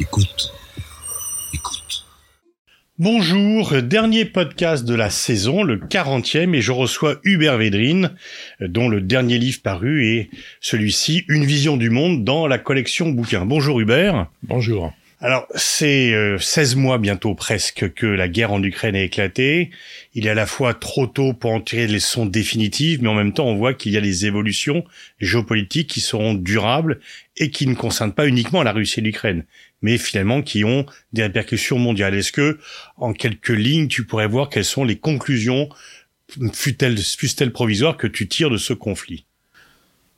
Écoute. Écoute. Bonjour, dernier podcast de la saison, le 40e, et je reçois Hubert Védrine, dont le dernier livre paru est celui-ci, Une vision du monde dans la collection bouquins. Bonjour Hubert. Bonjour. Alors, c'est euh, 16 mois bientôt presque que la guerre en Ukraine a éclaté. Il est à la fois trop tôt pour en tirer les leçons définitives, mais en même temps, on voit qu'il y a des évolutions géopolitiques qui seront durables et qui ne concernent pas uniquement la Russie et l'Ukraine, mais finalement qui ont des répercussions mondiales. Est-ce que, en quelques lignes, tu pourrais voir quelles sont les conclusions, fussent-elles provisoires, que tu tires de ce conflit?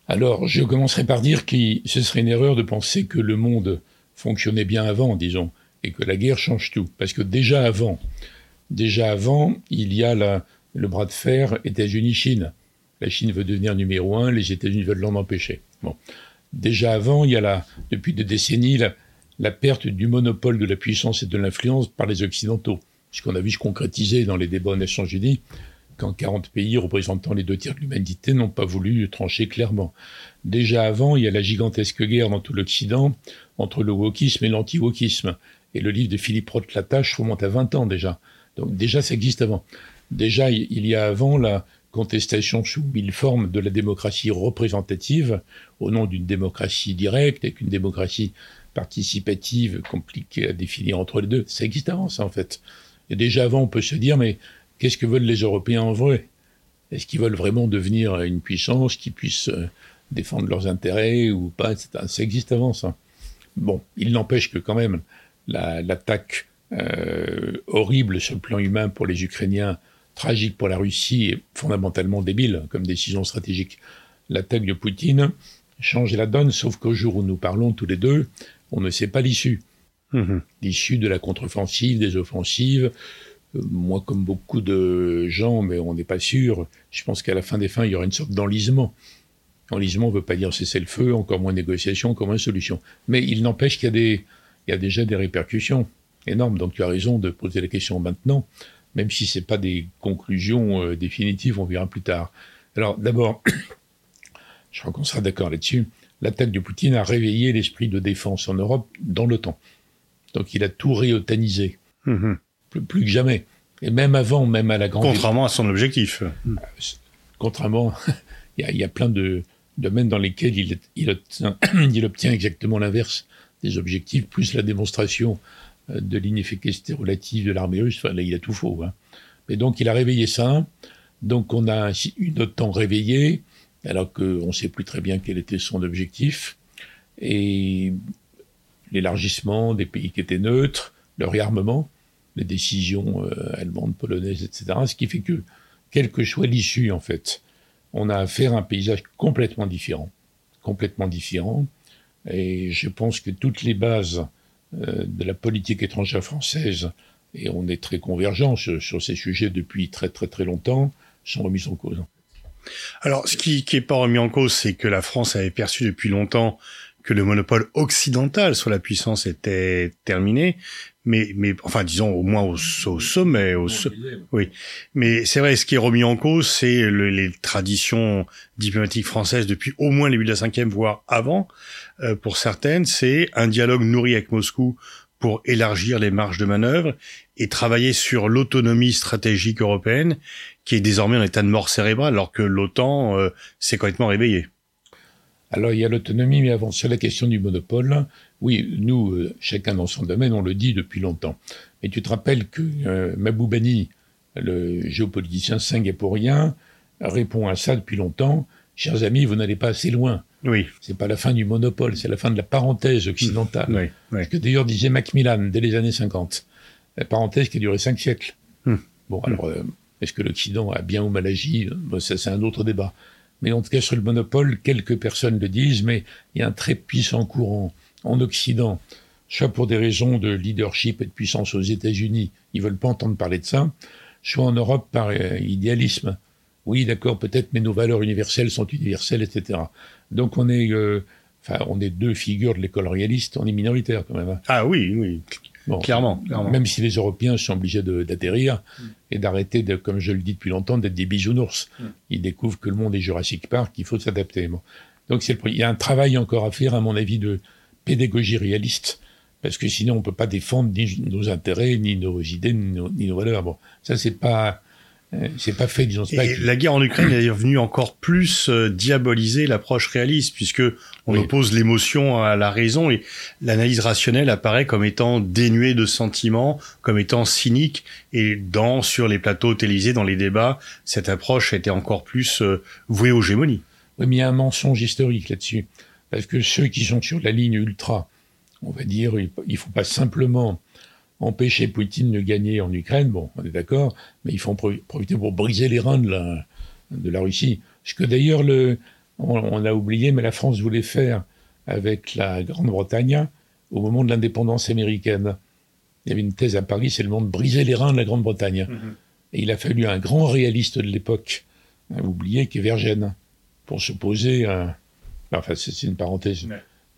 Alors, je commencerai par dire que ce serait une erreur de penser que le monde fonctionnait bien avant, disons, et que la guerre change tout. Parce que déjà avant, déjà avant, il y a le bras de fer États-Unis-Chine. La Chine veut devenir numéro un, les États-Unis veulent l'en empêcher. Bon. Déjà avant, il y a la, depuis des décennies la, la perte du monopole de la puissance et de l'influence par les Occidentaux. Ce qu'on a vu se concrétiser dans les débats aux Nations Unies, quand 40 pays représentant les deux tiers de l'humanité n'ont pas voulu trancher clairement. Déjà avant, il y a la gigantesque guerre dans tout l'Occident entre le wokisme et l'anti-wokisme. Et le livre de Philippe Roth Latache remonte à 20 ans déjà. Donc déjà, ça existe avant. Déjà, il y a avant la contestation sous mille formes de la démocratie représentative au nom d'une démocratie directe et qu'une démocratie participative compliquée à définir entre les deux. Ça existe avant, ça, en fait. Et déjà avant, on peut se dire, mais qu'est-ce que veulent les Européens en vrai? Est-ce qu'ils veulent vraiment devenir une puissance qui puisse défendre leurs intérêts ou pas Ça existe avant, ça. Bon, il n'empêche que quand même, l'attaque la, euh, horrible sur le plan humain pour les Ukrainiens, tragique pour la Russie et fondamentalement débile comme décision stratégique. L'attaque de Poutine change la donne, sauf qu'au jour où nous parlons tous les deux, on ne sait pas l'issue. Mmh. L'issue de la contre-offensive, des offensives. Euh, moi, comme beaucoup de gens, mais on n'est pas sûr, je pense qu'à la fin des fins, il y aura une sorte d'enlisement. Enlisement ne veut pas dire cesser le feu, encore moins négociation, encore moins solution. Mais il n'empêche qu'il y, a des, il y a déjà des répercussions énormes. Donc tu as raison de poser la question maintenant, même si ce n'est pas des conclusions euh, définitives, on verra plus tard. Alors d'abord, je crois qu'on sera d'accord là-dessus, l'attaque de Poutine a réveillé l'esprit de défense en Europe dans l'OTAN. Donc il a tout réotanisé, mmh. plus, plus, que jamais. Et même avant, même à la grande... Contrairement à son objectif. Contrairement, il y, y, a plein de domaines dans lesquels il, il, obtient, il obtient exactement l'inverse des objectifs, plus la démonstration euh, de l'inefficacité relative de l'armée russe. Enfin, là, il a tout faux. Hein. Mais donc, il a réveillé ça. Donc, on a une OTAN réveillée, alors qu'on ne sait plus très bien quel était son objectif. Et l'élargissement des pays qui étaient neutres, le réarmement, les décisions euh, allemandes, polonaises, etc. Ce qui fait que, quelle que soit l'issue, en fait, on a affaire à un paysage complètement différent. Complètement différent. Et je pense que toutes les bases euh, de la politique étrangère française, et on est très convergents sur, sur, ces sujets depuis très très très longtemps, sont remises en cause. Alors, ce qui n'est pas remis en cause, c'est que la France avait perçu depuis longtemps que le monopole occidental sur la puissance était terminé, mais, mais enfin, disons au moins au, au sommet, au oui. Mais c'est vrai, ce qui est remis en cause, c'est le, les traditions diplomatiques françaises depuis au moins le début de la cinquième, voire avant. Euh, pour certaines, c'est un dialogue nourri avec Moscou pour élargir les marges de manœuvre et travailler sur l'autonomie stratégique européenne, qui est désormais en état de mort cérébrale, alors que l'OTAN euh, s'est complètement réveillée. Alors il y a l'autonomie, mais avant, sur la question du monopole, oui, nous, euh, chacun dans son domaine, on le dit depuis longtemps. Mais tu te rappelles que euh, Maboubani, le géopoliticien singapourien, répond à ça depuis longtemps. Chers amis, vous n'allez pas assez loin. Oui. C'est pas la fin du monopole, c'est la fin de la parenthèse occidentale. Oui, oui. Ce que d'ailleurs disait Macmillan dès les années 50. La parenthèse qui a duré cinq siècles. Hmm. Bon, alors, euh, est-ce que l'Occident a bien ou mal agi bon, Ça, c'est un autre débat. Mais en tout cas, sur le monopole, quelques personnes le disent, mais il y a un très puissant courant en Occident, soit pour des raisons de leadership et de puissance aux États-Unis, ils veulent pas entendre parler de ça, soit en Europe par euh, idéalisme. Oui, d'accord, peut-être, mais nos valeurs universelles sont universelles, etc. Donc on est, euh, enfin, on est deux figures de l'école réaliste, on est minoritaire quand même. Hein. Ah oui, oui. Bon, clairement, clairement, Même si les Européens sont obligés d'atterrir mm. et d'arrêter, de, comme je le dis depuis longtemps, d'être des bisounours. Mm. Ils découvrent que le monde est Jurassic Park, qu'il faut s'adapter. Bon. Donc il y a un travail encore à faire, à mon avis, de pédagogie réaliste parce que sinon on ne peut pas défendre ni nos intérêts, ni nos idées, ni nos, valeurs. Bon, ça c'est pas euh, c'est pas fait, disons. Et la guerre en Ukraine est venue encore plus euh, diaboliser l'approche réaliste, puisque on oppose l'émotion à la raison et l'analyse rationnelle apparaît comme étant dénuée de sentiments, comme étant cynique. Et dans sur les plateaux télévisés, dans les débats, cette approche était encore plus euh, vouée aux gémonies. Oui, mais il y a un mensonge historique là-dessus, parce que ceux qui sont sur la ligne ultra, on va dire, il faut pas simplement empêcher Poutine de gagner en Ukraine, bon, on est d'accord, mais il faut en profiter pour briser les reins de la, de la Russie. Ce que d'ailleurs, le, on, a oublié, mais la France voulait faire avec la Grande-Bretagne au moment de l'indépendance américaine. Il y avait une thèse à Paris, c'est le monde de briser les reins de la Grande-Bretagne. Mm-hmm. Et il a fallu un grand réaliste de l'époque, hein, oublié, qui est Vergène, pour se poser un... Enfin, c'est une parenthèse,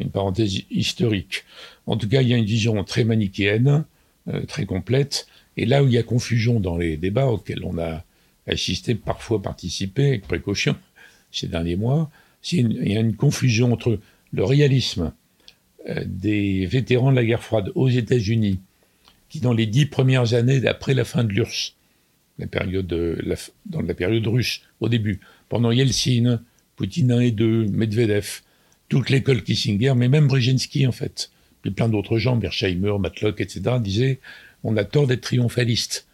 une parenthèse historique. En tout cas, il y a une vision très manichéenne très complète. Et là où il y a confusion dans les débats auxquels on a assisté, parfois participé avec précaution ces derniers mois, il y a une confusion entre le réalisme euh, des vétérans de la guerre froide aux États-Unis, qui dans les dix premières années après la fin de l'URSS, la période, dans la période russe, au début, pendant Yeltsin, Poutine 1 et 2, Medvedev, toute l'école Kissinger, mais même Brzezinski en fait, puis plein d'autres gens, Bersheimer, Matlock, etc., disaient on a tort d'être triomphaliste.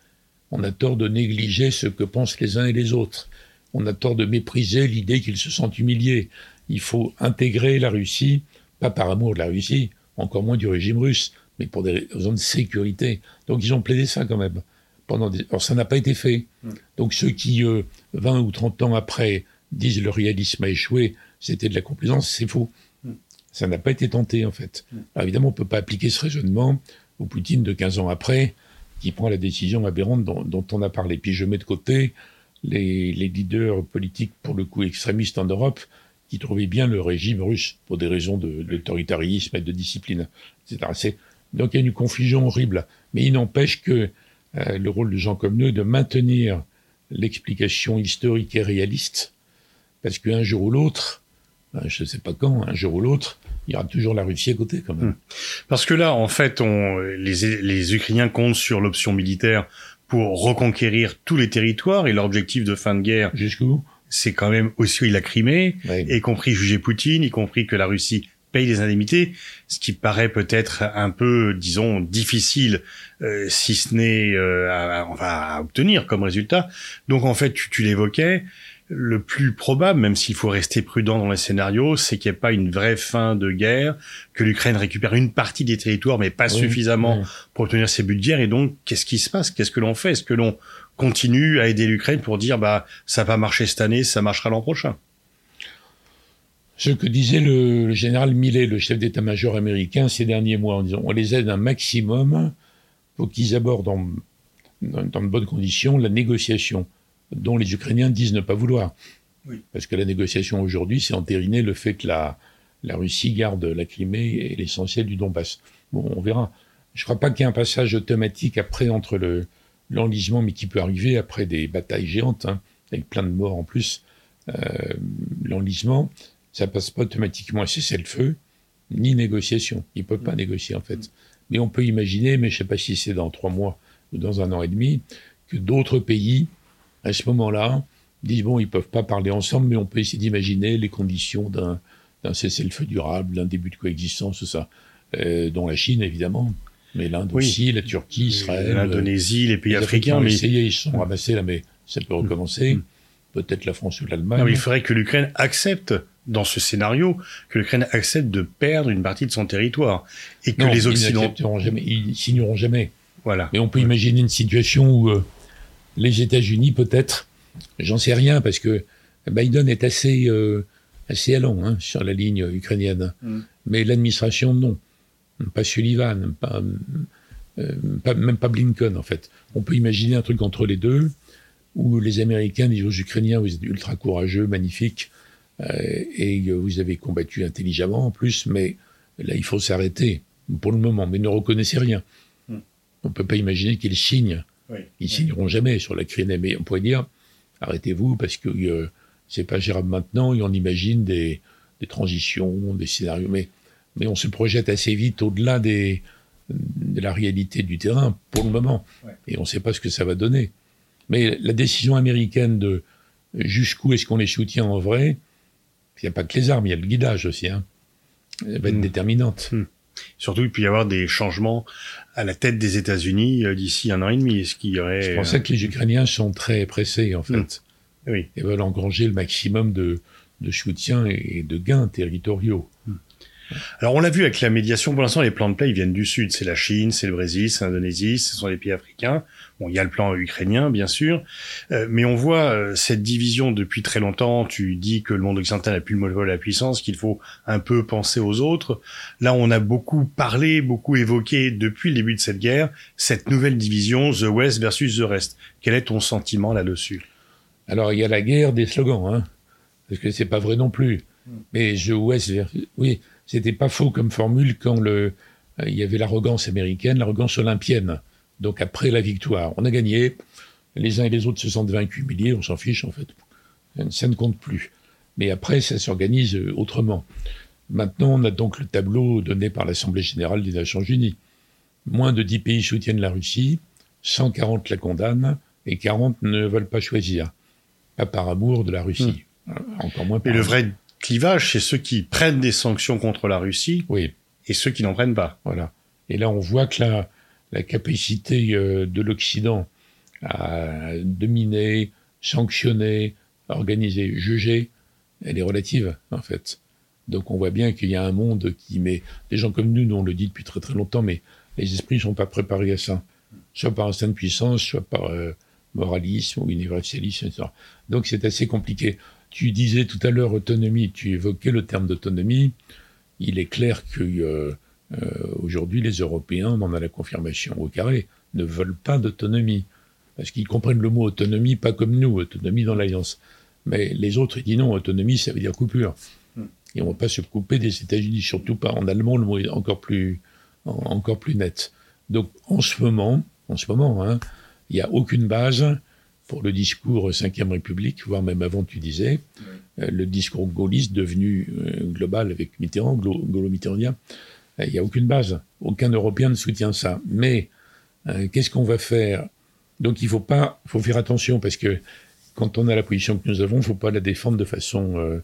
On a tort de négliger ce que pensent les uns et les autres. On a tort de mépriser l'idée qu'ils se sentent humiliés. Il faut intégrer la Russie, pas par amour de la Russie, encore moins du régime russe, mais pour des raisons de sécurité. Donc ils ont plaidé ça quand même. Pendant des... Alors ça n'a pas été fait. Mm. Donc ceux qui, 20 euh, ou 30 ans après, disent le réalisme a échoué, c'était de la complaisance, c'est faux. Ça n'a pas été tenté, en fait. Mm. Alors, évidemment, on ne peut pas appliquer ce raisonnement au Poutine de 15 ans après, qui prend la décision aberrante dont, on a parlé. Puis je mets de côté les, leaders politiques, pour le coup extrémistes en Europe, qui trouvaient bien le régime russe pour des raisons d'autoritarisme et de discipline, etc. Donc il y a une confusion horrible. Mais il n'empêche que euh, le rôle de gens comme nous est de maintenir l'explication historique et réaliste, parce qu'un jour ou l'autre, ben, je ne sais pas quand, un jour ou l'autre, il y aura toujours la Russie à côté quand même. Hmm. Parce que là, en fait, on, les, les Ukrainiens comptent sur l'option militaire pour reconquérir tous les territoires et leur objectif de fin de guerre. Jusqu'où? C'est quand même aussi la Crimée, y compris juger Poutine, y compris que la Russie paye des indemnités, ce qui paraît peut-être un peu, disons, difficile, euh, si ce n'est euh, à, à, obtenir comme résultat. Donc en fait, tu, tu l'évoquais, le plus probable, même s'il faut rester prudent dans les scénarios, c'est qu'il n'y ait pas une vraie fin de guerre, que l'Ukraine récupère une partie des territoires, mais pas suffisamment pour obtenir ses buts de guerre. Et donc, qu'est-ce qui se passe? Qu'est-ce que l'on fait? Est-ce que l'on continue à aider l'Ukraine pour dire, bah, ça va marcher cette année, ça marchera l'an prochain? Ce que disait le, général Millet, le chef d'état-major américain, ces derniers mois, en disant, on les aide un maximum pour qu'ils abordent dans de bonnes conditions la négociation dont les Ukrainiens disent ne pas vouloir. Parce que la négociation aujourd'hui, c'est entériner le fait que la, la Russie garde la Crimée et l'essentiel du Donbass. Bon, on verra. Je ne crois pas qu'il y ait un passage automatique après entre le l'enlisement, mais qui peut arriver après des batailles géantes, hein, avec plein de morts en plus. Euh, l'enlisement, ça passe pas automatiquement à cesser le feu, ni négociation. Il ne peut pas mm. négocier en fait. Mm. Mais on peut imaginer, mais je ne sais pas si c'est dans trois mois ou dans un an et demi, que d'autres pays à ce moment-là, disent bon, ils peuvent pas parler ensemble, mais on peut essayer d'imaginer les conditions d'un, cessez-le-feu durable, d'un début de coexistence, tout ça. Euh, dont la Chine, évidemment, mais l'Inde aussi, la Turquie, Israël. L'Indonésie, les pays africains. mais... essayé, ils sont ramassés là, mais ça peut recommencer. Mm. Peut-être la France ou l'Allemagne. il faudrait que l'Ukraine accepte, dans ce scénario, que l'Ukraine accepte de perdre une partie de son territoire. Et que les Occidentaux. Ils jamais, ils signeront jamais. Voilà. Mais on peut imaginer une situation où euh, les États-Unis, peut-être, j'en sais rien, parce que Biden est assez, euh, assez allant hein, sur la ligne ukrainienne. Mm. Mais l'administration, non. Pas Sullivan, euh, pas, même pas Blinken, en fait. On peut imaginer un truc entre les deux, où les Américains disent aux Ukrainiens, vous êtes ultra courageux, magnifiques, euh, et vous avez combattu intelligemment en plus, mais là, il faut s'arrêter pour le moment, mais ne reconnaissez rien. Mm. On ne peut pas imaginer qu'ils signent ils signeront jamais sur la Crimée. Mais on pourrait dire, arrêtez-vous parce que euh, c'est pas gérable maintenant et on imagine des, transitions, des scénarios. Mais, mais on se projette assez vite au-delà des, de la réalité du terrain pour le moment. Et on ne sait pas ce que ça va donner. Mais la décision américaine de jusqu'où est-ce qu'on les soutient en vrai, il n'y a pas que les armes, il y a le guidage aussi. Hein. Elle va être Hmm. déterminante. Hmm. Surtout, il peut y avoir des changements à la tête des États-Unis euh, d'ici un an et demi. Est-ce qu'il y aurait C'est pour ça que les Ukrainiens sont très pressés, en fait, euh, oui. et veulent engranger le maximum de, de soutien et de gains territoriaux. Alors, on l'a vu avec la médiation. Pour l'instant, les plans de paix ils viennent du sud. C'est la Chine, c'est le Brésil, c'est l'Indonésie, ce sont les pays africains. Bon, il y a le plan ukrainien, bien sûr, Euh, mais on voit euh, cette division depuis très longtemps. Tu dis que le monde occidental n'a plus le monopole de la puissance, qu'il faut un peu penser aux autres. Là, on a beaucoup parlé, beaucoup évoqué depuis le début de cette guerre cette nouvelle division, the West versus the Rest. Quel est ton sentiment là-dessus? Alors, il y a la guerre des slogans, hein, parce que c'est pas vrai non plus. Mais je West, vers- oui, c'était pas faux comme formule quand le, euh, il y avait l'arrogance américaine, l'arrogance olympienne. Donc après la victoire, on a gagné, les uns et les autres se sentent vaincus, humiliés, on s'en fiche en fait. Ça ne compte plus. Mais après, ça s'organise euh, autrement. Maintenant, on a donc le tableau donné par l'Assemblée générale des Nations unies. Moins de 10 pays soutiennent la Russie, 140 la condamnent et 40 ne veulent pas choisir. Pas par amour de la Russie. Encore moins par Et le vrai clivage, c'est ceux qui prennent des sanctions contre la Russie Oui, et ceux qui n'en prennent pas. voilà. Et là, on voit que la, la capacité euh, de l'Occident à dominer, sanctionner, organiser, juger, elle est relative, en fait. Donc on voit bien qu'il y a un monde qui met... Des gens comme nous, nous on le dit depuis très très longtemps, mais les esprits ne sont pas préparés à ça. Soit par instinct de puissance, soit par euh, moralisme ou universalisme, etc. Donc c'est assez compliqué. Tu disais tout à l'heure autonomie, tu évoquais le terme d'autonomie. Il est clair que euh, euh, aujourd'hui les Européens, on en a la confirmation au carré, ne veulent pas d'autonomie. Parce qu'ils comprennent le mot autonomie pas comme nous, autonomie dans l'alliance. Mais les autres, ils disent non, autonomie, ça veut dire coupure. Et on ne va pas se couper des États-Unis, surtout pas en allemand, le mot est encore plus, en- encore plus net. Donc en ce moment, en ce moment, hein, il n'y a aucune base pour le discours 5e République, voire même avant, tu disais, euh, le discours gaulliste devenu euh, global avec Mitterrand, gaulo-mitterrandien, euh, il n'y a aucune base. Aucun Européen ne soutient ça. Mais euh, qu'est-ce qu'on va faire? Donc il faut pas, faut faire attention parce que quand on a la position que nous avons, il ne faut pas la défendre de façon euh,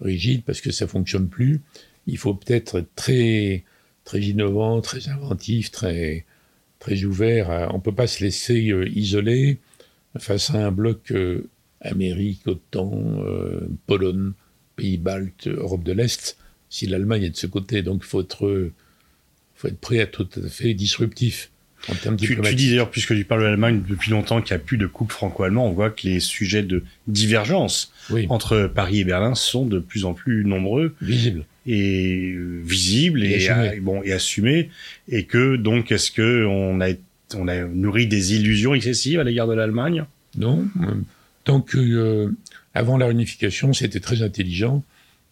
rigide parce que ça fonctionne plus. Il faut peut-être être très, très innovant, très inventif, très, très ouvert. à- on ne peut pas se laisser euh, isoler face à un bloc euh, Amérique, OTAN, euh, Pologne, pays baltes, Europe de l'Est, si l'Allemagne est de ce côté. Donc il faut être, euh, faut être prêt à tout à fait disruptif en termes Tu, tu dis d'ailleurs, puisque tu parles de l'Allemagne depuis longtemps qu'il n'y a plus de couple franco-allemand, on voit que les sujets de divergence Oui, entre Paris et Berlin sont de plus en plus nombreux visible. et euh, visibles Et bon, et assumés. Et que donc, est-ce que on a, on a nourri des illusions excessives à l'égard de l'Allemagne Non. euh, Tant que, euh, avant la réunification, c'était très intelligent.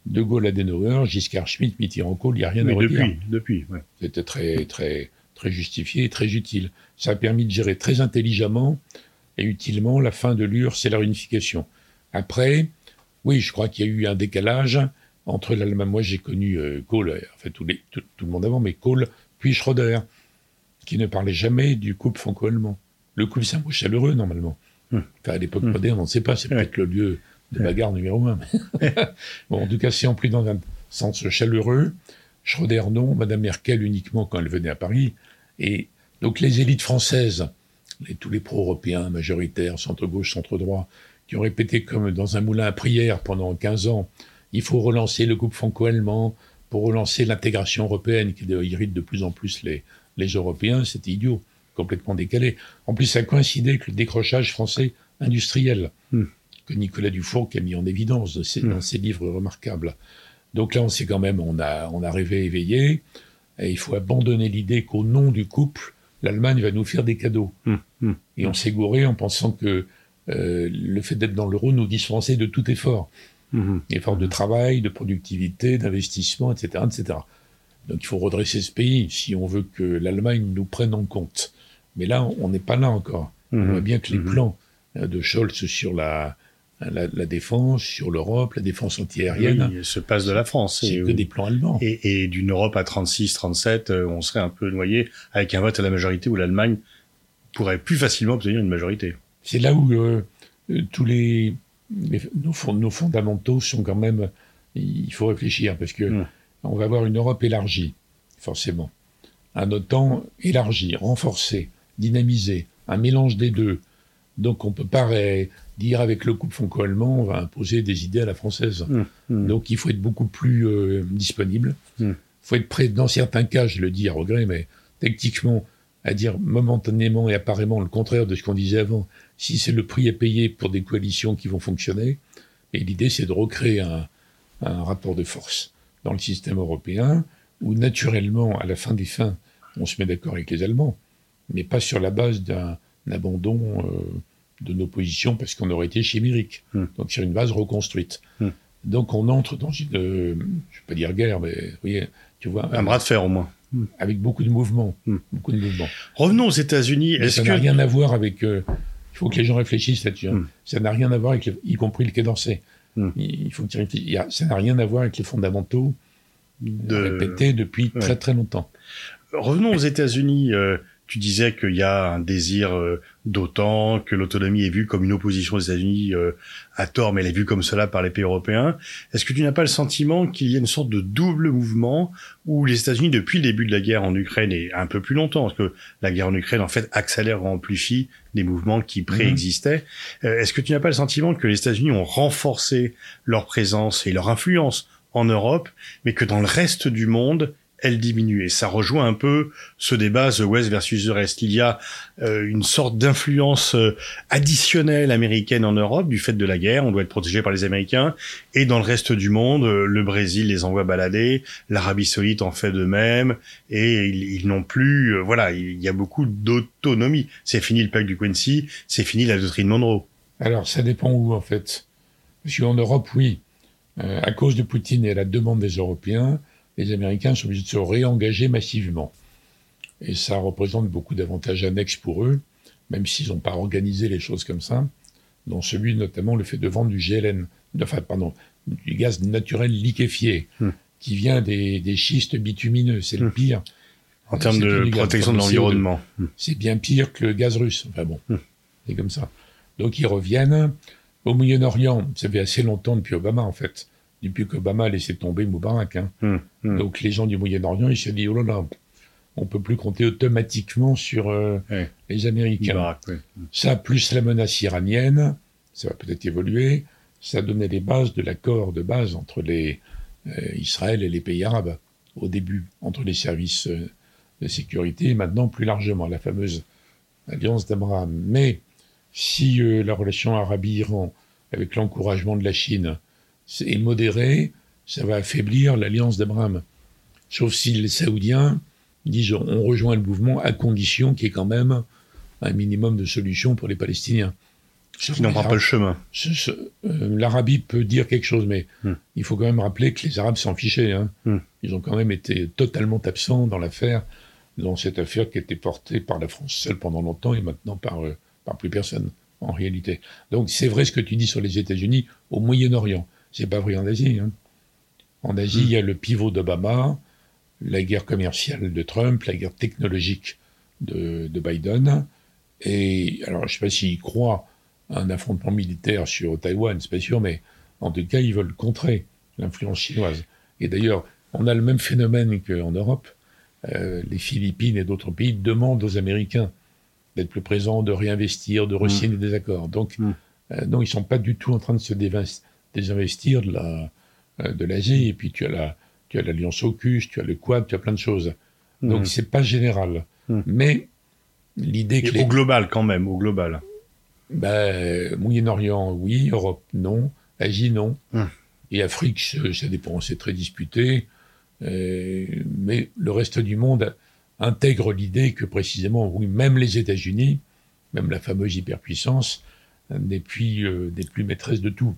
De Gaulle, Adenauer, Giscard, Schmitt, Mitterrand, Kohl, il n'y a rien Oui, à redire. depuis, ouais. C'était très, très, très justifié et très utile. Ça a permis de gérer très intelligemment et utilement la fin de l'URSS et la réunification. Après, oui, je crois qu'il y a eu un décalage entre l'Allemagne. Moi, j'ai connu euh, Kohl, tous les, tout, tout le monde avant, mais Kohl, puis Schröder, qui ne parlait jamais du couple franco-allemand. Le couple, c'est un mot chaleureux, normalement. Hmm. Enfin, à l'époque Hmm. moderne, on ne sait pas, c'est peut-être le lieu de bagarre numéro un. bon, en tout cas, c'est en plus dans un sens chaleureux. Schröder, non. Madame Merkel, uniquement quand elle venait à Paris. Et donc, les élites françaises, les- tous les pro-européens majoritaires, centre-gauche, centre-droit, qui ont répété comme dans un moulin à prière pendant 15 ans, il faut relancer le couple franco-allemand pour relancer l'intégration européenne qui irrite de plus en plus les, les Européens, c'était idiot, complètement décalé. En plus, ça coïncidait avec le décrochage français industriel Hmm. que Nicolas Dufour qui a mis en évidence ses- Hmm. dans ses livres remarquables. Donc là, on sait quand même, on a, on a rêvé éveillé, et il faut abandonner l'idée qu'au nom du couple, l'Allemagne va nous faire des cadeaux. Hum. Et on s'est gouré en pensant que euh, le fait d'être dans l'euro nous dispensait de tout effort. Effort de travail, de productivité, d'investissement, etc., etc. Donc il faut redresser ce pays si on veut que l'Allemagne nous prenne en compte. Mais là, on n'est pas là encore. On Mhm. voit bien que les Mhm. plans euh, de Scholz sur la, la, la défense sur l'Europe, la défense antiaérienne. Oui, se passe de la France. C'est que des plans allemands. Et, et d'une Europe à 36, 37, euh, on serait un peu noyé avec un vote à la majorité où l'Allemagne pourrait plus facilement obtenir une majorité. C'est là où euh, euh, tous les, les nos, nos, fondamentaux sont quand même. Il faut réfléchir parce que mmh. On va avoir une Europe élargie, forcément. Un OTAN élargi, renforcé, dynamisé, un mélange des deux. Donc on peut pas dire avec le couple franco-allemand, on va imposer des idées à la française. Mmh, mmh. Donc il faut être beaucoup plus euh, disponible. Il mmh. faut être prêt, dans certains cas, je le dis à regret, mais techniquement, à dire momentanément et apparemment le contraire de ce qu'on disait avant, si c'est le prix à payer pour des coalitions qui vont fonctionner. Et l'idée, c'est de recréer un, un, rapport de force dans le système européen, où naturellement, à la fin des fins, on se met d'accord avec les Allemands, mais pas sur la base d'un abandon euh, de nos positions parce qu'on aurait été chimérique. Mm. Donc sur une base reconstruite. Mm. Donc on entre dans une, euh, je ne vais pas dire guerre, mais vous voyez, tu vois. Un bras de fer au moins. Hmm. Avec beaucoup de mouvements. Hmm. Beaucoup de mouvements. Revenons aux États-Unis. Ça n'a rien à voir avec. Euh, il faut que les gens réfléchissent là-dessus. Hein. Hmm. Ça n'a rien à voir avec, y compris le Quai d'Orsay. Il faut que Ça n'a rien à voir avec les fondamentaux de... répétés depuis très très longtemps. Revenons aux États-Unis. Euh, tu disais qu'il y a un désir euh, d'OTAN, que l'autonomie est vue comme une opposition aux États-Unis euh, à tort, mais elle est vue comme cela par les pays européens. Est-ce que tu n'as pas le sentiment qu'il y a une sorte de double mouvement où les États-Unis, depuis le début de la guerre en Ukraine et un peu plus longtemps, parce que la guerre en Ukraine en fait accélère, amplifie des mouvements qui préexistaient. Euh, est-ce que tu n'as pas le sentiment que les États-Unis ont renforcé leur présence et leur influence en Europe, mais que dans le reste du monde, elle diminue. Et ça rejoint un peu ce débat The West versus the Rest. Il y a euh, une sorte d'influence euh, additionnelle américaine en Europe du fait de la guerre. On doit être protégé par les Américains. Et dans le reste du monde, euh, le Brésil les envoie balader, l'Arabie Saoudite en fait de même. Et ils, n'ont plus, euh, voilà, il y a beaucoup d'autonomie. C'est fini le pacte du Quincy, c'est fini la doctrine Monroe. Alors ça dépend où en fait. Parce qu'en Europe, oui, à cause de Poutine et à la demande des Européens, les Américains sont obligés de se réengager massivement. Et ça représente beaucoup d'avantages annexes pour eux, même s'ils n'ont pas organisé les choses comme ça, dont celui notamment le fait de vendre du GLN, enfin pardon, du gaz naturel liquéfié, hmm. qui vient des, schistes bitumineux, c'est le hmm. pire. En termes de protection de l'environnement. Hmm. C'est bien pire que le gaz russe. Enfin bon, c'est comme ça. Donc ils reviennent. Au Moyen-Orient, ça fait assez longtemps depuis Obama en fait depuis qu'Obama a laissé tomber Moubarak. Hein. Hum, hum. Donc les gens du Moyen-Orient, ils se disent, oh là là, on peut plus compter automatiquement sur euh, les Américains. Ça, plus la menace iranienne, ça va peut-être évoluer, ça donnait les bases de l'accord de base entre les, euh, Israël et les pays arabes, au début, entre les services euh, de sécurité, et maintenant plus largement, la fameuse alliance d'Abraham. Mais si la relation Arabie-Iran, avec l'encouragement de la Chine, et modéré, ça va affaiblir l'alliance d'Abraham. Sauf si les Saoudiens disent on rejoint le mouvement à condition qu'il y ait quand même un minimum de solutions pour les Palestiniens. Qui n'en pas le chemin. Euh, L'Arabie peut dire quelque chose, mais hmm. il faut quand même rappeler que les Arabes s'en fichaient. Hein. Hmm. Ils ont quand même été totalement absents dans l'affaire, dans cette affaire qui a été portée par la France seule pendant longtemps et maintenant par, euh, par plus personne, en réalité. Donc c'est vrai ce que tu dis sur les États-Unis au Moyen-Orient. C'est pas vrai en Asie. Hein. En Asie, il y a le pivot d'Obama, la guerre commerciale de Trump, la guerre technologique de, Biden. Et alors, je ne sais pas s'ils croient à un affrontement militaire sur Taïwan, c'est pas sûr, mais en tout cas, ils veulent contrer l'influence chinoise. Et d'ailleurs, on a le même phénomène qu'en Europe. Euh, les Philippines et d'autres pays demandent aux Américains d'être plus présents, de réinvestir, de re-signer mm. des accords. Donc, mm. euh, non, ils ne sont pas du tout en train de se dévasser désinvestir de la euh, de l'Asie et puis tu as la tu as l'alliance AUKUS, tu as le Quad, tu as plein de choses. Donc mmh. c'est pas général, mmh. mais l'idée que au global quand même, au global. Ben, Moyen-Orient, oui, Europe, non, Asie, non, mmh. et Afrique, ça dépend, c'est très disputé, euh, mais le reste du monde intègre l'idée que précisément, oui, même les États-Unis, même la fameuse hyperpuissance, n'est plus, euh, plus maîtresse de tout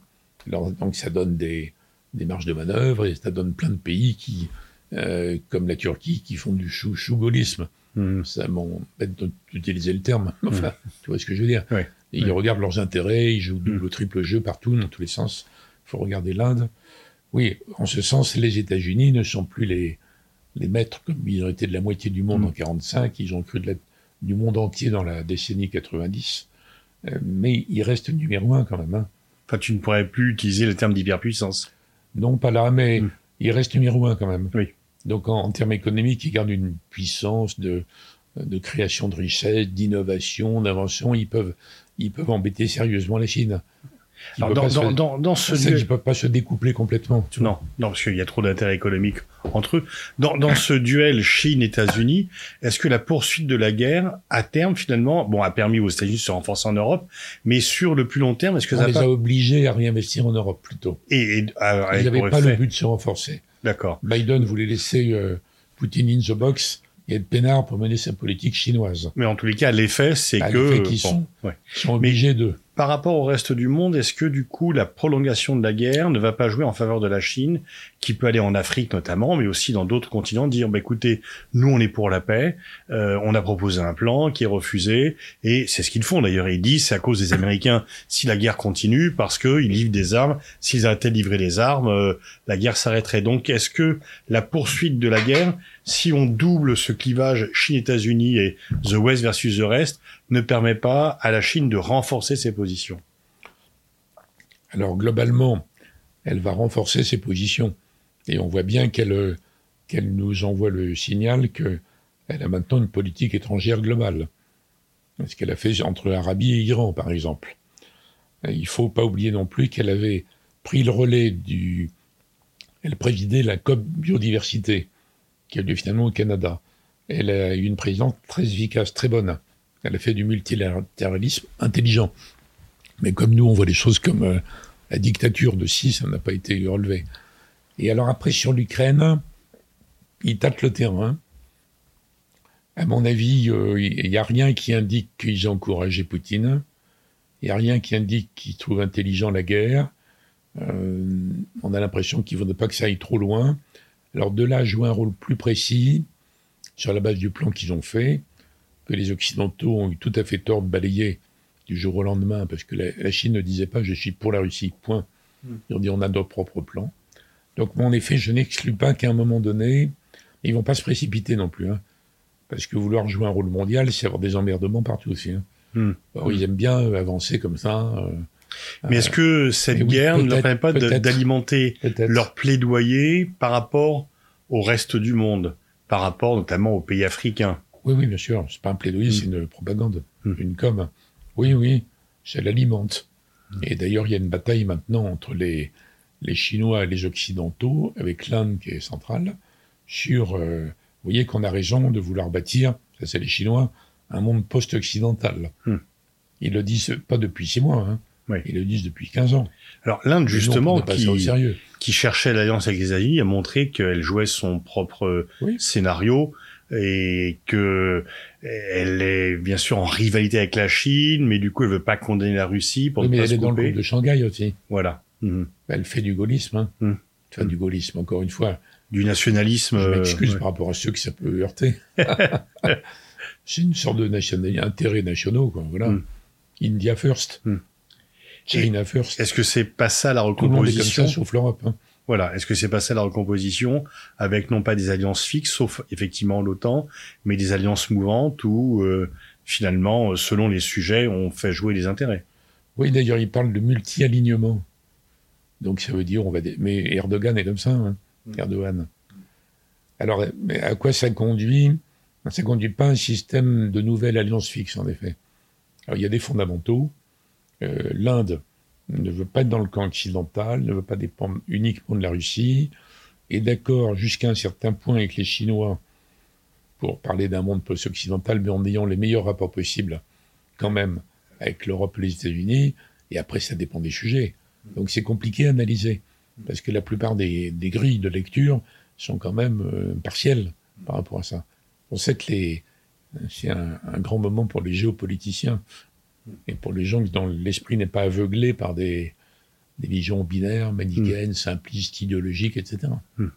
donc ça donne des, marges de manœuvre et ça donne plein de pays qui, euh, comme la Turquie, qui font du chou chougolisme. Mmh. Ça m'embête d'utiliser le terme, enfin, mmh. tu vois ce que je veux dire? Et Ils regardent leurs intérêts, ils jouent double, triple jeu partout, dans tous les sens. Il faut regarder l'Inde. Oui, en ce sens, les États-Unis ne sont plus les, les maîtres comme ils ont été de la moitié du monde en 45. Ils ont cru de du monde entier dans la décennie 90. Euh, mais ils restent numéro un quand même. Hein. Enfin, tu ne pourrais plus utiliser le terme d'hyperpuissance. Non, pas là, mais mm. ils restent numéro un quand même. Oui. Donc en, termes économiques, ils gardent une puissance de, de création de richesse, d'innovation, d'invention. Ils peuvent, ils peuvent embêter sérieusement la Chine. Alors dans, dans, dans, ce duel... ils ne peuvent pas se découpler complètement. Non, non, parce qu'il y a trop d'intérêts économiques entre eux. Dans, dans ce duel Chine-États-Unis, est-ce que la poursuite de la guerre, à terme, finalement, bon, a permis aux États-Unis de se renforcer en Europe, mais sur le plus long terme, est-ce que On ça les a obligés à réinvestir en Europe plutôt. Et, et ah, ils n'avaient pas le but de se renforcer. D'accord. Biden voulait laisser euh, Poutine in the box et être peinard pour mener sa politique chinoise. Mais en tous les cas, l'effet, c'est que... Ils sont, ouais. sont obligés de par rapport au reste du monde, est-ce que du coup la prolongation de la guerre ne va pas jouer en faveur de la Chine, qui peut aller en Afrique notamment, mais aussi dans d'autres continents, dire bah, écoutez, nous on est pour la paix, euh, on a proposé un plan qui est refusé, et c'est ce qu'ils font d'ailleurs. Ils disent c'est à cause des Américains si la guerre continue, parce qu'ils livrent des armes. S'ils arrêtaient de livrer les armes, euh, la guerre s'arrêterait. Donc est-ce que la poursuite de la guerre, si on double ce clivage Chine-États-Unis et the West versus the Rest, ne permet pas à la Chine de renforcer ses positions Alors globalement, elle va renforcer ses positions. Et on voit bien qu'elle qu'elle nous envoie le signal qu'elle a maintenant une politique étrangère globale. Ce qu'elle a fait entre l'Arabie et l'Iran, par exemple. Il ne faut pas oublier non plus qu'elle avait pris le relais du... Elle présidait la COP biodiversité, qui a lieu finalement au Canada. Elle a eu une présidente très efficace, très bonne. Elle a fait du multilatéralisme intelligent. Mais comme nous, on voit les choses comme euh, la dictature de 6, ça n'a pas été relevé. Et alors après, sur l'Ukraine, ils tâtent le terrain. À mon avis, euh, il n'y a rien qui indique qu'ils ont encouragé Poutine. Il n'y a rien qui indique qu'ils trouvent intelligent la guerre. Euh, on a l'impression qu'ils ne voudraient pas que ça aille trop loin. Alors de là, jouer un rôle plus précis sur la base du plan qu'ils ont fait, que les Occidentaux ont eu tout à fait tort de balayer du jour au lendemain, parce que la, Chine ne disait pas je suis pour la Russie, point. Hmm. Ils ont dit on a nos propres plans. Donc, en effet, je n'exclus pas qu'à un moment donné, ils vont pas se précipiter non plus, hein, parce que vouloir jouer un rôle mondial, c'est avoir des emmerdements partout aussi. Hein. Hmm. Ils aiment bien euh, avancer comme ça. Euh, mais est-ce que cette guerre ne leur permet pas d'alimenter leur plaidoyer par rapport au reste du monde, par rapport notamment aux pays africains? Oui, oui, bien sûr. C'est pas un plaidoyer, mm. c'est une propagande, mm. une com. Oui, oui, ça l'alimente. Mm. Et d'ailleurs, il y a une bataille maintenant entre les, les Chinois et les Occidentaux, avec l'Inde qui est centrale, sur. Euh, vous voyez qu'on a raison de vouloir bâtir, ça c'est les Chinois, un monde post-occidental. Ils le disent pas depuis six mois, hein. Ils le disent depuis 15 ans. Alors l'Inde, justement, qui, qui, cherchait l'alliance avec les États-Unis, a montré qu'elle jouait son propre scénario et que elle est bien sûr en rivalité avec la Chine, mais du coup elle veut pas condamner la Russie pour oui, mais elle est dans le groupe de Shanghai aussi. Voilà. Mhm. Elle fait du gaullisme, hein. Mhm. Enfin, du gaullisme encore une fois. Du nationalisme. Je m'excuse euh, par rapport à ceux qui ça peut heurter. C'est une sorte de national... intérêt nationaux, quoi. Voilà. Mhm. India first. China first. Est-ce que c'est pas ça la recomposition Tout le monde est comme ça, sauf l'Europe. Hein. Voilà. Est-ce que c'est pas ça la recomposition avec non pas des alliances fixes, sauf effectivement l'OTAN, mais des alliances mouvantes où euh, finalement, selon les sujets, on fait jouer les intérêts. Oui, d'ailleurs, il parle de multi-alignement. Donc ça veut dire on va. Mais Erdogan est comme ça, hein, mm. Erdogan. Alors, mais à quoi ça conduit? Ça conduit pas un système de nouvelles alliances fixes, en effet. Alors, il y a des fondamentaux. Euh, L'Inde ne veut pas être dans le camp occidental, ne veut pas dépendre uniquement de la Russie, est d'accord jusqu'à un certain point avec les Chinois pour parler d'un monde post-occidental, mais en ayant les meilleurs rapports possibles quand même avec l'Europe et les États-Unis, et après ça dépend des sujets. Donc c'est compliqué à analyser, parce que la plupart des, grilles de lecture sont quand même euh, partielles par rapport à ça. On sait que c'est un, un, grand moment pour les géopoliticiens et pour les gens dont l'esprit n'est pas aveuglé par des, visions binaires, manichéennes, hmm. simplistes, idéologiques, etc. Hmm.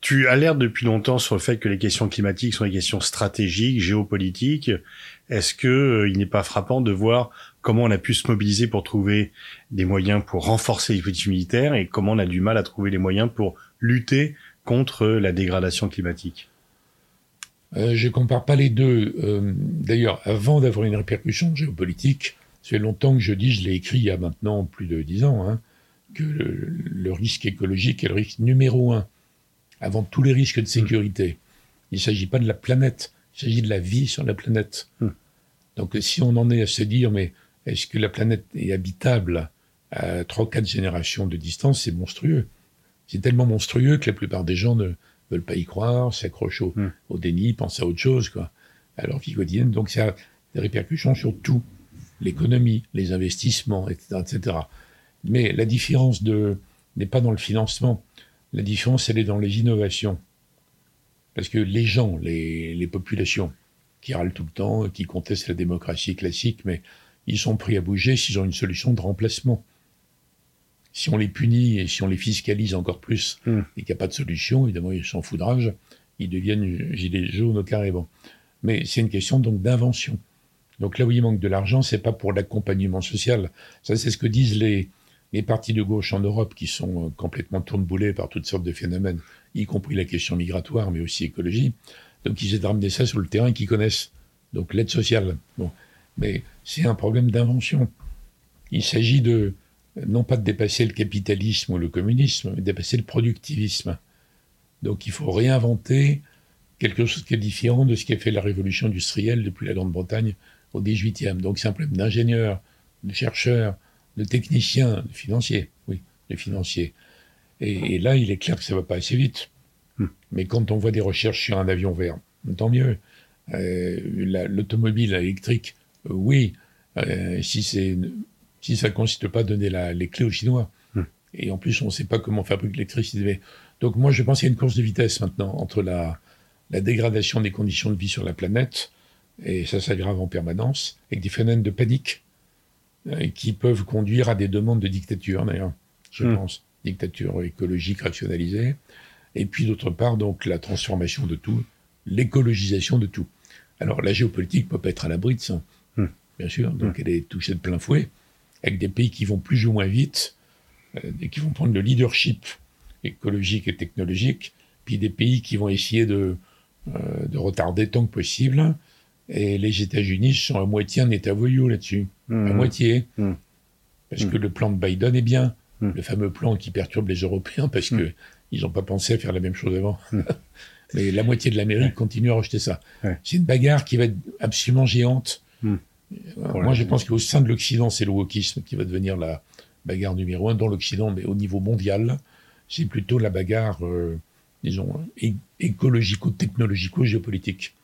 Tu alertes depuis longtemps sur le fait que les questions climatiques sont des questions stratégiques, géopolitiques. Est-ce que euh, il n'est pas frappant de voir comment on a pu se mobiliser pour trouver des moyens pour renforcer les politiques militaires et comment on a du mal à trouver les moyens pour lutter contre la dégradation climatique? Euh, Je compare pas les deux. Euh, D'ailleurs, avant d'avoir une répercussion géopolitique, fait longtemps que je dis, je l'ai écrit il y a maintenant plus de dix ans, hein, que le, le, risque écologique est le risque numéro un, avant tous les risques de sécurité. Il ne s'agit pas de la planète, il s'agit de la vie sur la planète. Hum. Donc si on en est à se dire, mais est-ce que la planète est habitable à trois, quatre générations de distance C'est monstrueux. C'est tellement monstrueux que la plupart des gens ne veulent pas y croire, s'accrochent au, mmh. au, déni, pensent à autre chose, quoi. Alors qu'ils quotidienne, donc ça a des répercussions sur tout, l'économie, les investissements, etc., etc. Mais la différence de n'est pas dans le financement. La différence, elle est dans les innovations. Parce que les gens, les, les populations, qui râlent tout le temps, qui contestent la démocratie classique, mais ils sont pris à bouger s'ils ont une solution de remplacement. Si on les punit et si on les fiscalise encore plus mm. et qu'il n'y a pas de solution, évidemment, ils s'en foudrage, ils deviennent gilets jaunes au carrément. Mais c'est une question donc d'invention. Donc là où il manque de l'argent, c'est pas pour l'accompagnement social. Ça, c'est ce que disent les, les partis de gauche en Europe qui sont euh, complètement tourneboulés par toutes sortes de phénomènes, y compris la question migratoire, mais aussi écologie. Donc ils essaient de ramener ça sur le terrain qu'ils connaissent. Donc l'aide sociale. Bon. Mais c'est un problème d'invention. Il s'agit de, non pas de dépasser le capitalisme ou le communisme, mais de dépasser le productivisme. Donc il faut réinventer quelque chose qui est différent de ce qui a fait la révolution industrielle depuis la Grande-Bretagne au XVIIIe. Donc c'est un problème d'ingénieurs, de chercheurs, de techniciens, de financiers, oui, de financiers. Et, et, là, il est clair que ça va pas assez vite. Hmm. Mais quand on voit des recherches sur un avion vert, tant mieux. Euh, L'automobile électrique, euh, oui, euh, si, si ça ne consiste pas à donner la, les clés aux Chinois. Hmm. Et en plus, on ne sait pas comment fabriquer l'électricité. Donc moi, je pense qu'il y a une course de vitesse maintenant entre la, la dégradation des conditions de vie sur la planète, et ça s'aggrave en permanence, avec des phénomènes de panique euh, qui peuvent conduire à des demandes de dictature, d'ailleurs, je hmm. pense. Dictature écologique rationalisée. Et puis d'autre part, donc la transformation de tout, l'écologisation de tout. Alors la géopolitique peut pas être à l'abri de ça bien sûr. Donc elle est touchée de plein fouet, avec des pays qui vont plus ou moins vite, euh, et qui vont prendre le leadership écologique et technologique, puis des pays qui vont essayer de, euh, de retarder tant que possible. Et les États-Unis sont à moitié un État voyou là-dessus. À mmh. moitié. Mmh. Parce mmh. que le plan de Biden est bien. Le fameux plan qui perturbe les Européens parce que ils n'ont pas pensé à faire la même chose avant. Mais la moitié de l'Amérique continue à rejeter ça. C'est une bagarre qui va être absolument géante. Moi, je pense qu'au sein de l'Occident, c'est le wokisme qui va devenir la bagarre numéro un dans l'Occident, mais au niveau mondial, c'est plutôt la bagarre, euh, disons, écologico-technologico-géopolitique.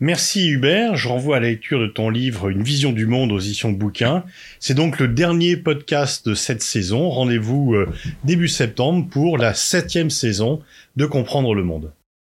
Merci Hubert, je renvoie à la lecture de ton livre Une vision du monde aux éditions de bouquins. C'est donc le dernier podcast de cette saison. Rendez-vous euh, début septembre pour la septième saison de Comprendre le monde.